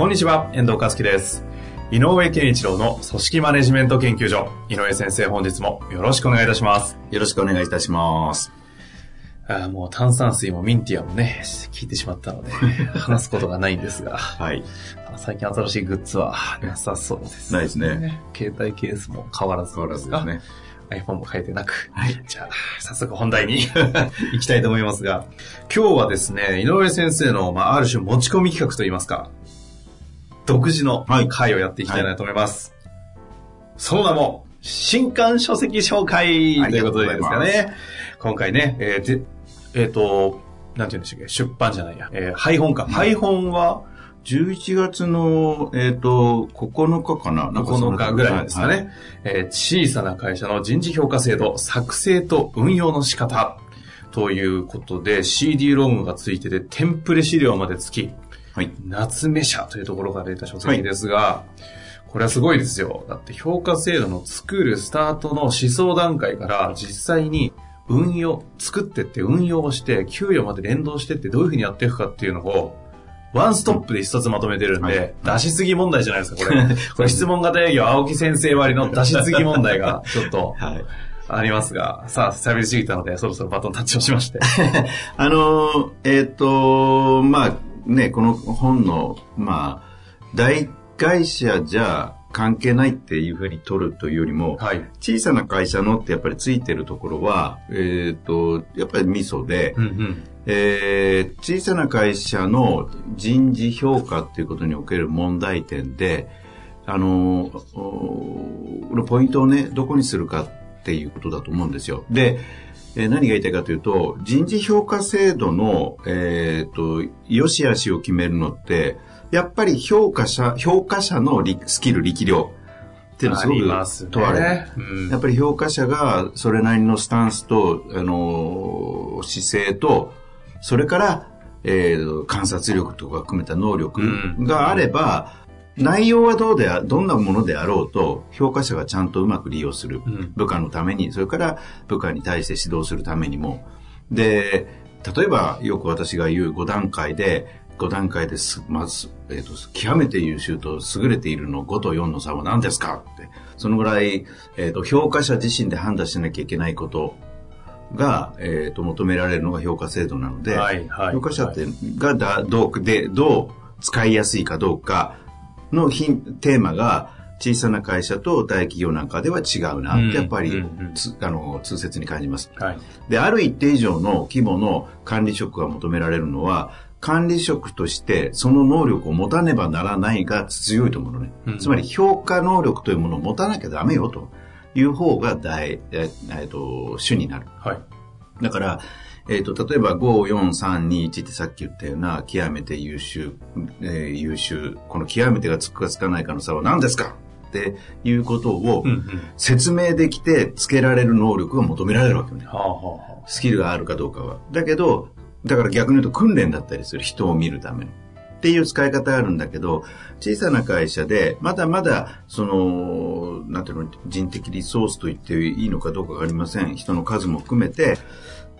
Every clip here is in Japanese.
こんにちは、遠藤和樹です。井上健一郎の組織マネジメント研究所。井上先生、本日もよろしくお願いいたします。よろしくお願いいたします。あーもう炭酸水もミンティアもね、聞いてしまったので、話すことがないんですが、はい。最近新しいグッズはなさそうです。ないですね。携帯ケースも変わらず変わらずですね。iPhone も変えてなく。はい。じゃあ、早速本題に 行きたいと思いますが、今日はですね、井上先生の、まあ、ある種持ち込み企画といいますか、独自のはい。回をやっていきたいなと思います。その名も、新刊書籍紹介とということでですかね。今回ね、えーでえっ、と、なんて言うんでしたっけ、出版じゃないや、えー配本か。配本は11月の、えっ、と、9日かな？なんかそ9の日ぐらいですかね、はい。えー小さな会社の人事評価制度、作成と運用の仕方ということで、CD ロムがついてて、テンプレ資料まで付き、はい。夏目社というところから出た書籍ですが、これはすごいですよ。だって評価制度の作るスタートの思想段階から実際に運用、作ってって運用して、給与まで連動してってどういうふうにやっていくかっていうのを、ワンストップで一冊まとめてるんで、はい出しすぎ問題じゃないですか、これ。これ質問型営業、青木先生割の出しすぎ問題がちょっと はい。ありますが、さあ、喋りすぎたので、そろそろバトンタッチをしまして。あの、えっ、と、まあ、ね、この本の、まあ、大会社じゃ関係ないっていうふうに取るというよりも、はい。小さな会社のってやっぱりついてるところは、えっ、と、やっぱりミソで、うんうん。えー小さな会社の人事評価っていうことにおける問題点で、あのポイントをね、どこにするかっていうことだと思うんですよ。で、えー何が言いたいかというと、人事評価制度の、えっ、と、良し悪しを決めるのって、やっぱり評価者、評価者の力スキル、力量っていうのはすご。く問われる。うんやっぱり評価者がそれなりのスタンスと、あのー姿勢と、それから、えー観察力とか含めた能力があれば、内容はどうであ、どんなものであろうと、評価者がちゃんとうまく利用する。うん部下のために、それから部下に対して指導するためにも。で、例えばよく私が言う5段階で、5段階です、まず、えっ、と、極めて優秀と優れているの5と4の差は何ですかって。そのぐらい、えっ、と、評価者自身で判断しなきゃいけないことが、えっ、と、求められるのが評価制度なので、はいはい評価者って、がだ、どう、で、どう使いやすいかどうかのヒンテーマが、小さな会社と大企業なんかでは違うなって、やっぱり、うんうんうんつあの、痛切に感じます。はい。で、ある一定以上の規模の管理職が求められるのは、管理職としてその能力を持たねばならないが強いと思うのね。うんつまり評価能力というものを持たなきゃダメよという方が大、ええっと、主になる。はい。だから、えっ、と、例えば5、4、3、2、1ってさっき言ったような、極めて優秀、えー優秀、この極めてがつくかつかないかの差は何ですか？っていうことを。説明できてつけられる能力が求められるわけよね。スキルがあるかどうかは。だけど、だから逆に言うと訓練だったりする。人を見るための。っていう使い方があるんだけど、小さな会社で、まだまだ、その、なんていうの、人的リソースと言っていいのかどうかわかりません。人の数も含めて、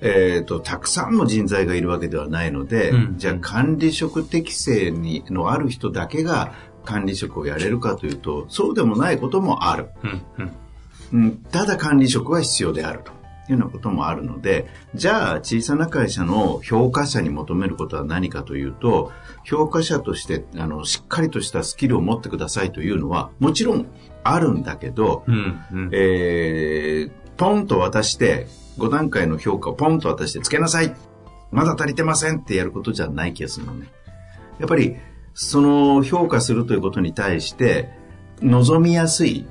えっ、と、たくさんの人材がいるわけではないので、うんじゃあ管理職適性にのある人だけが管理職をやれるかというと、そうでもないこともある。あ。うんうん。うん、ただ管理職は必要であるというようなこともあるので、じゃあ小さな会社の評価者に求めることは何かというと、評価者としてあのしっかりとしたスキルを持ってくださいというのはもちろんあるんだけど、うんうん。えー、ポンと渡して、5段階の評価をポンと渡してつけなさいまだ足りてませんってやることじゃない気がするのね。やっぱり、その評価するということに対して、望みやすい、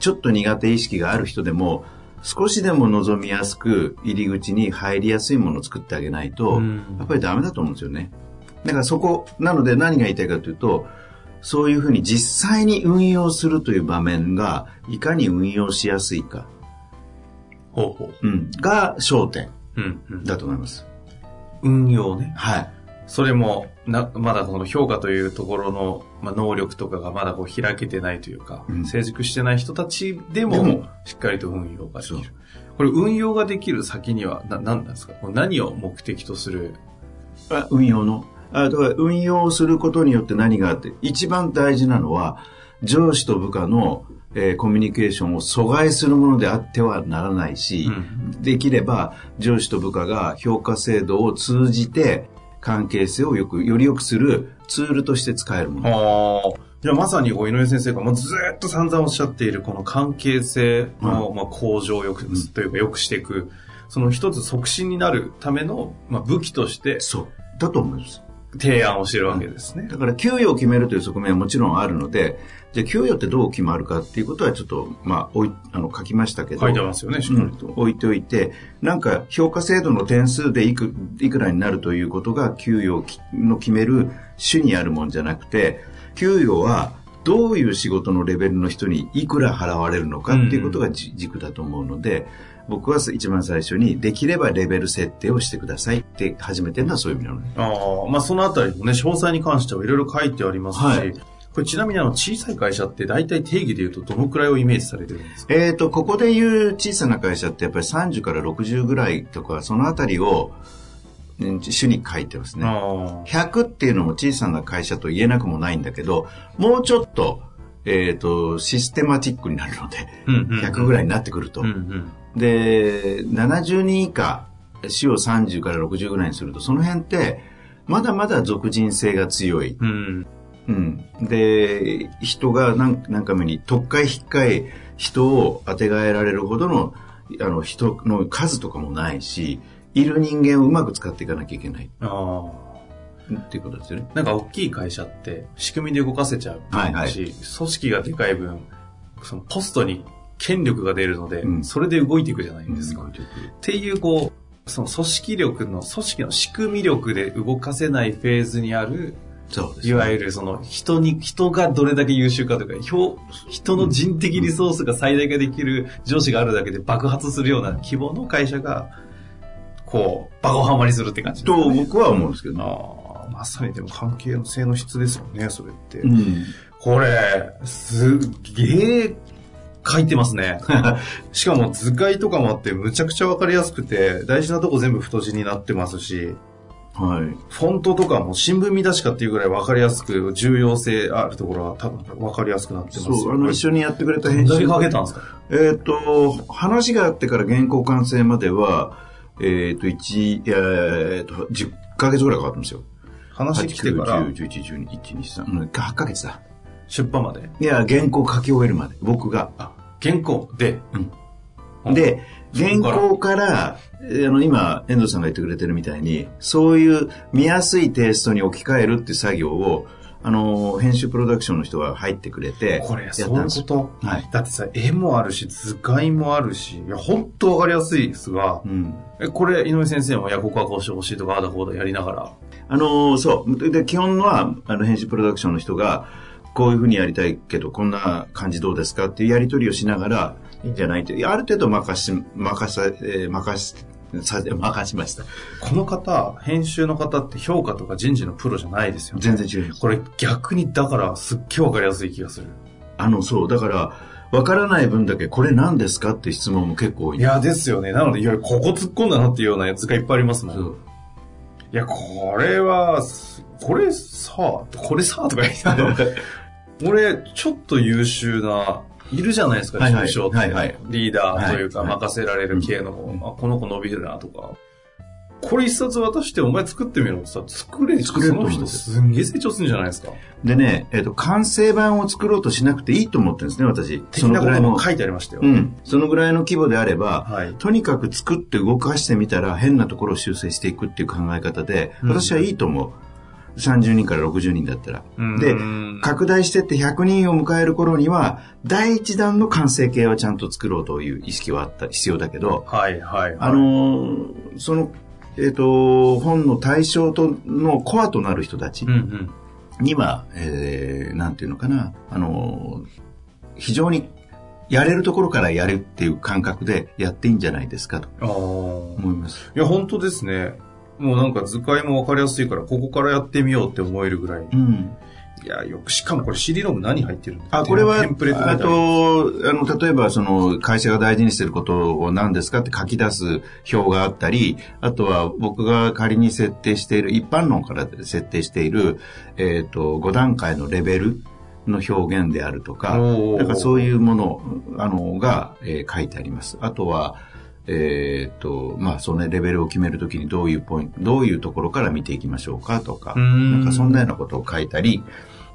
ちょっと苦手意識がある人でも、少しでも望みやすく入り口に入りやすいものを作ってあげないと、うんやっぱりダメだと思うんですよね。だからそこ、なので何が言いたいかというと、そういうふうに実際に運用するという場面が、いかに運用しやすいか、ほうほう。うん、が焦点。だと思います。運用ね。はい。それも、な、まだこの評価というところの、まあ、能力とかがまだこう開けてないというか、うん成熟してない人たちでも、しっかりと運用ができる。これ運用ができる先には、な、何なんですか？何を目的とする？あ運用の？あだから運用することによって何があって、一番大事なのは、上司と部下の、えーコミュニケーションを阻害するものであってはならないし、うんできれば上司と部下が評価制度を通じて関係性をよく、より良くするツールとして使えるもの。じゃあまさに井上先生がもうずーっと散々おっしゃっているこの関係性の、まあ、向上をよく、というか良くしていく、その一つ促進になるための、まあ、武器としてそう。だと思います。提案をしているわけですね。だから給与を決めるという側面はもちろんあるので、じゃあ給与ってどう決まるかっていうことはちょっと、まあ、おいあの書きましたけど。書いてますよね、しっかりと。置いておいて、なんか評価制度の点数でいくいくらになるということが給与の決める主にあるもんじゃなくて、給与はどういう仕事のレベルの人にいくら払われるのかっていうことがじ軸だと思うので、僕は一番最初にできればレベル設定をしてくださいって始めてるのはそういう意味なのね。ああ、まあそのあたりもね、詳細に関してはいろいろ書いてありますし、はいこれちなみにあの小さい会社って大体定義で言うとどのくらいをイメージされてるんですか？えっ、と、ここで言う小さな会社ってやっぱり30から60ぐらいとか、そのあたりを、うん主に書いてますね。あ100っていうのも小さな会社と言えなくもないんだけど、もうちょっと、えっ、と、システマティックになるので、あ。うんうん。100ぐらいになってくると。で、70人以下、死を30から60ぐらいにすると、その辺って、まだまだ属人性が強い。うん。うん。で、人が何何回目に特会引っかい人を当てがえられるほどの、あの、人の数とかもないし、いる人間をうまく使っていかなきゃいけないああ。っていうことですよね。なんか大きい会社って仕組みで動かせちゃうし、はいはい組織がでかい分、そのポストに権力が出るので、うんそれで動いていくじゃないですか。うんっていう、こう、その組織力の、組織の仕組み力で動かせないフェーズにある、そうです、いわゆるその人に、人がどれだけ優秀かとか、表人の人的リソースが最大化できる上司があるだけで爆発するような規模の会社が、こう、バカハマりするって感じですとね。僕は思うんですけどね。ああ、まさにでも関係性の質ですよね、それって。うん。これ、すっげえ書いてますね。しかも図解とかもあってむちゃくちゃわかりやすくて、大事なとこ全部太字になってますし、はい。フォントとかも新聞見出しかっていうぐらいわかりやすく、重要性あるところは多分わかりやすくなってますよ。そう、あの、一緒にやってくれた編集。書けたんですか？えっ、と、話があってから原稿完成までは、えっ、と、1、えっ、と、10ヶ月ぐらいかかったんですよ。話来てから？8、9、10、11、12、1、2、3、うん、8ヶ月だ。出版まで？いや、原稿書き終えるまで、僕が。あ、原稿で。で、原そこから稿から、えーあの、今、遠藤さんが言ってくれてるみたいに、そういう見やすいテイストに置き換えるって作業を、あの、編集プロダクションの人が入ってくれて、これ、やっそうい。うこと？はい。だってさ、絵もあるし、図解もあるし、いや、本当わかりやすいですが、うん。え、これ、井上先生も、いや、ここはこうしてほしいとか、ああだこうだやりながら。あの、そう。で、基本は、あの、編集プロダクションの人が、こういうふうにやりたいけど、こんな感じどうですかっていうやり取りをしながら、いいんじゃないって、ある程度任し、任さ、えー任し、さ、任しました。この方、編集の方って評価とか人事のプロじゃないですよね。全然違います。これ逆にだからすっげえわかりやすい気がする。あの、そう。だから、わからない分だけ、これ何ですかって質問も結構多い。いや、ですよね。なので、いや、ここ突っ込んだなっていうようなやつがいっぱいありますもん。いや、これは、すこれさ、これさ、とか言って 俺、ちょっと優秀な、いるじゃないですか、はいはい中小って、はいはいリーダーというか、はいはい任せられる系の、うんあ、この子伸びるな、とか。これ一冊渡して、お前作ってみろってさ、作れる作れるとその人すすんげえ成長するんじゃないですか。でね、えっ、と、完成版を作ろうとしなくていいと思ってるんですね、私。的なことも書いてありましたよ。うん。そのぐらいの規模であれば、はい。とにかく作って動かしてみたら変なところを修正していくっていう考え方で、うん私はいいと思う。30人から60人だったら。でうん拡大してって100人を迎える頃には、第一弾の完成形はちゃんと作ろうという意識はあった、必要だけど、はいはいはい。あのーその、えっ、と、本の対象とのコアとなる人たちうんうん。には、えー、なんていうのかな、あの、非常にやれるところからやるっていう感覚でやっていいんじゃないですかとああ。思います。いや、本当ですね。もうなんか図解もわかりやすいから、ここからやってみようって思えるぐらい。うん。いや、よく、しかもこれ CD ロム何入ってるんだあ、これは、テンプレートみたいあと、あの、例えば、その、会社が大事にしてることを何ですかって書き出す表があったり、あとは僕が仮に設定している、一般論から設定している、えっ、と、5段階のレベルの表現であるとか、なんかそういうもの、あの、が、えー書いてあります。あとは、えっ、と、まあ、そのね、レベルを決めるときにどういうポイント、どういうところから見ていきましょうかとか、んなんかそんなようなことを書いたり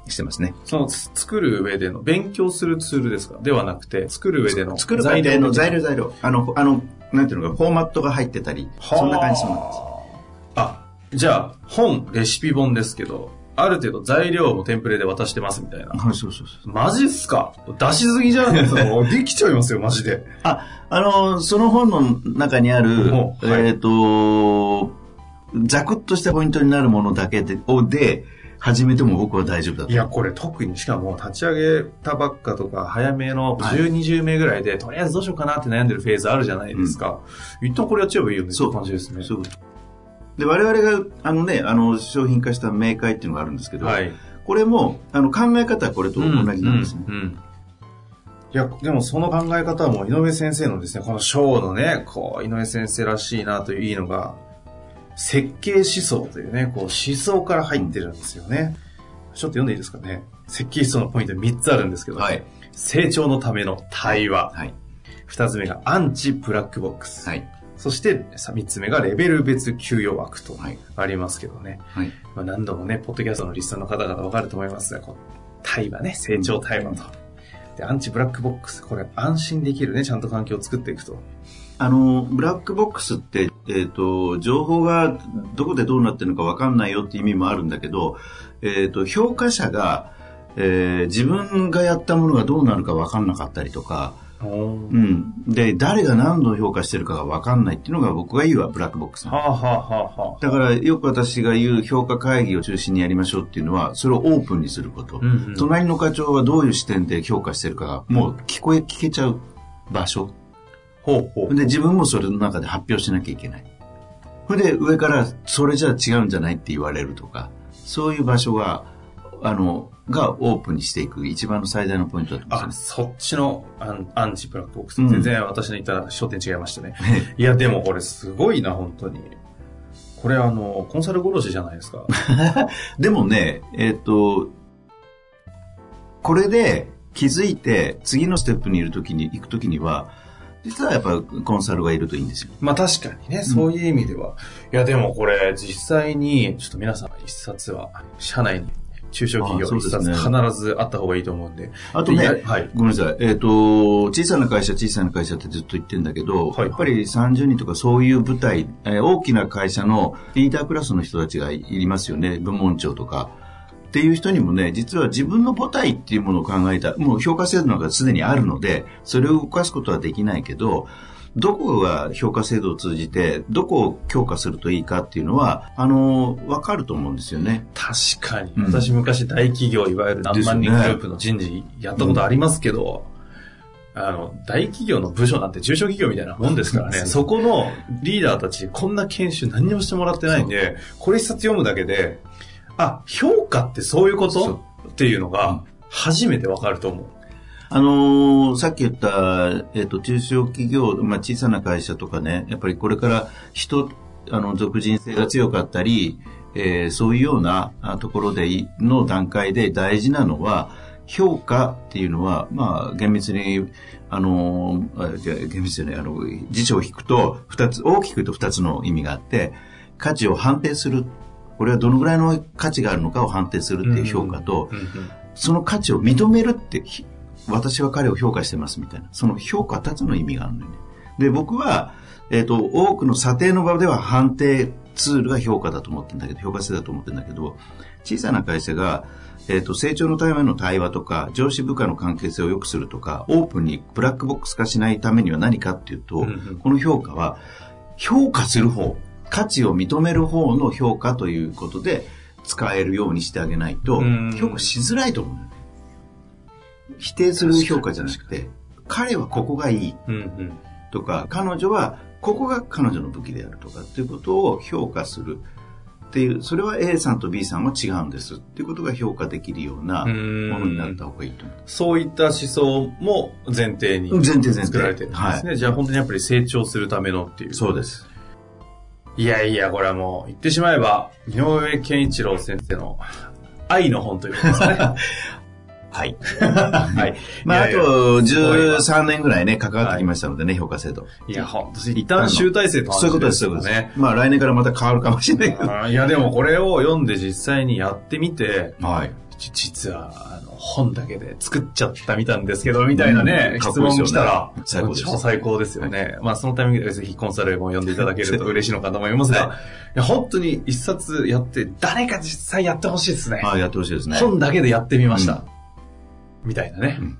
してますね。そのつ作る上での、勉強するツールですか？ではなくて、作る上での作る過程の材料料材料。あの、あの、なんていうのか、フォーマットが入ってたり、そんな感じそうなんです。あ、じゃあ、本、レシピ本ですけど、ある程度材料もテンプレで渡してますみたいな。はい、そうそうそう。マジっすか？出しすぎじゃないですか？できちゃいますよ、マジで。あ、あの、その本の中にある、おはいえっ、と、ざくっとしたポイントになるものだけで、をで、始めても僕は大丈夫だと。いや、これ特にしかも立ち上げたばっかとか、早めの10、20名ぐらいで、とりあえずどうしようかなって悩んでるフェーズあるじゃないですか。一旦これやっちゃえばいいよねっう感じですね。そうで、我々が、あのね、あの、商品化した明快っていうのがあるんですけど、はい。これも、あの、考え方はこれと同じなんですね。うんうんうんいや、でもその考え方はもう井上先生のですね、この章のね、こう、井上先生らしいなといういいのが、設計思想というね、こう、思想から入ってるんですよね。ちょっと読んでいいですかね。設計思想のポイント3つあるんですけど、はい。成長のための対話。はい。2つ目がアンチブラックボックス。はい。そして3つ目がレベル別給与枠とはいありますけどね。はい。まあ、何度もね、ポッドキャストのリスナーの方々わかると思いますが、こう対話ね、成長対話と。で、アンチブラックボックス、これ安心できるね、ちゃんと環境を作っていくと。あの、ブラックボックスって、えっ、と、情報がどこでどうなってるのか分かんないよって意味もあるんだけど、えっ、と、評価者が、えー自分がやったものがどうなるか分かんなかったりとか、うん。で、誰が何度評価してるかが分かんないっていうのが僕が言うはブラックボックスなのはあ、はあはあはあ、だからよく私が言う評価会議を中心にやりましょうっていうのは、それをオープンにすること。うんうん隣の課長はどういう視点で評価してるかが、もう聞こえ、聞けちゃう場所。ほうほう。で、自分もそれの中で発表しなきゃいけない。それで上から、それじゃ違うんじゃないって言われるとか、そういう場所が、あの、がオープンにしていく一番の最大のポイントだと思いあ、ます。そっちのアンアンチブラックボックス。うん全然私の言った焦点違いましたね。いや、でもこれすごいな、本当に。これあの、コンサル殺しじゃないですか。でもね、えっ、と、これで気づいて次のステップにいるときに、行くときには、実はやっぱコンサルがいるといいんですよ。まあ確かにね、そういう意味では。いや、でもこれ、実際に、ちょっと皆さん一冊は、社内に中小企業必ずあった方がいいと思うんで。あとねはい。ごめんなさい。えっ、と、小さな会社、小さな会社ってずっと言ってるんだけど、はいやっぱり30人とかそういう部隊、えー大きな会社のリーダークラスの人たちがいますよね。部門長とか。っていう人にもね、実は自分の母体っていうものを考えた、もう評価制度なんかすでにあるので、それを動かすことはできないけど、どこが評価制度を通じて、どこを強化するといいかっていうのは、あの、わかると思うんですよね。確かに。うん。私昔大企業、いわゆる何万人グループの人事やったことありますけど、あの、大企業の部署なんて中小企業みたいなもんですからね、そこのリーダーたち、こんな研修何にもしてもらってないんで、これ一冊読むだけで、あ、評価ってそういうこそとっていうのが、初めてわかると思う。あのーさっき言った、えっ、と、中小企業、まあ、小さな会社とかね、やっぱりこれから人、あの、属人性が強かったり、えーそういうようなあところでい、の段階で大事なのは、評価っていうのは、まあ、厳密に、あの厳密に、あの、辞書を引くと、二つ、大きく言うと二つの意味があって、価値を判定する。これはどのぐらいの価値があるのかを判定するっていう評価と、その価値を認めるって、ひ私は彼を評価してますみたいな、その評価二つの意味があるのよね。で、僕は、えっ、と、多くの査定の場では判定ツールが評価だと思ってるんだけど、評価制だと思ってるんだけど、小さな会社が、えっ、と、成長のための対話とか、上司部下の関係性を良くするとか、オープンにブラックボックス化しないためには何かっていうと、うんうんこの評価は、評価する方、価値を認める方の評価ということで使えるようにしてあげないとうん、評価しづらいと思うよね。否定する評価じゃなくて、彼はここがいいうんうん。とか、彼女はここが彼女の武器であるとかっていうことを評価するっていう、それは A さんと B さんは違うんですっていうことが評価できるようなものになった方がいいと思う。そういった思想も前提に作られてるんですね。じゃあ本当にやっぱり成長するためのっていう。そうです。いやいや、これはもう言ってしまえば、井上健一郎先生の愛の本ということですかね。はい。はい。まあ、あと13年ぐらいね、関わってきましたのでね、評価制度。いや、本当に一旦集大成とそういうことです、そういうことです。まあ、来年からまた変わるかもしれないけど。いや、でもこれを読んで実際にやってみて、はい。じ実は、あの、本だけで作っちゃったみたんですけど、みたいなね、うん質問来たら、最高です超最高ですよね。まあ、そのタイミングでぜひコンサルも読んでいただけると嬉しいのかと思いますが、、はいや本当に一冊やって、誰か実際やってほしいですね。ああ、やってほしいですね。本だけでやってみました。みたいなね。うん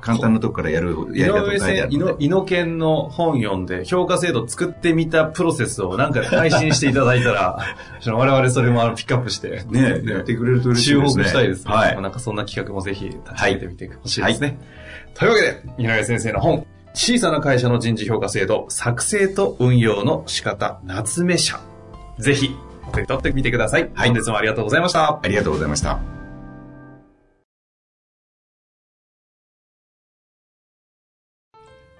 簡単なとこからやる、井やり方上先生、井書いてあるので。野井野研の本読んで、評価制度作ってみたプロセスをなんか配信していただいたら、我々それもピックアップして、ねやってくれると嬉しい注ですね。目したいですね。はい。なんかそんな企画もぜひ立ち上げてみてほしいですね。というわけで、井上先生の本、小さな会社の人事評価制度、作成と運用の仕方、夏目社。ぜひ、お手に取ってみてください。本日もありがとうございました。ありがとうございました。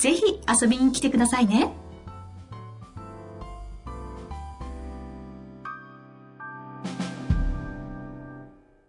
ぜひ遊びに来てくださいね。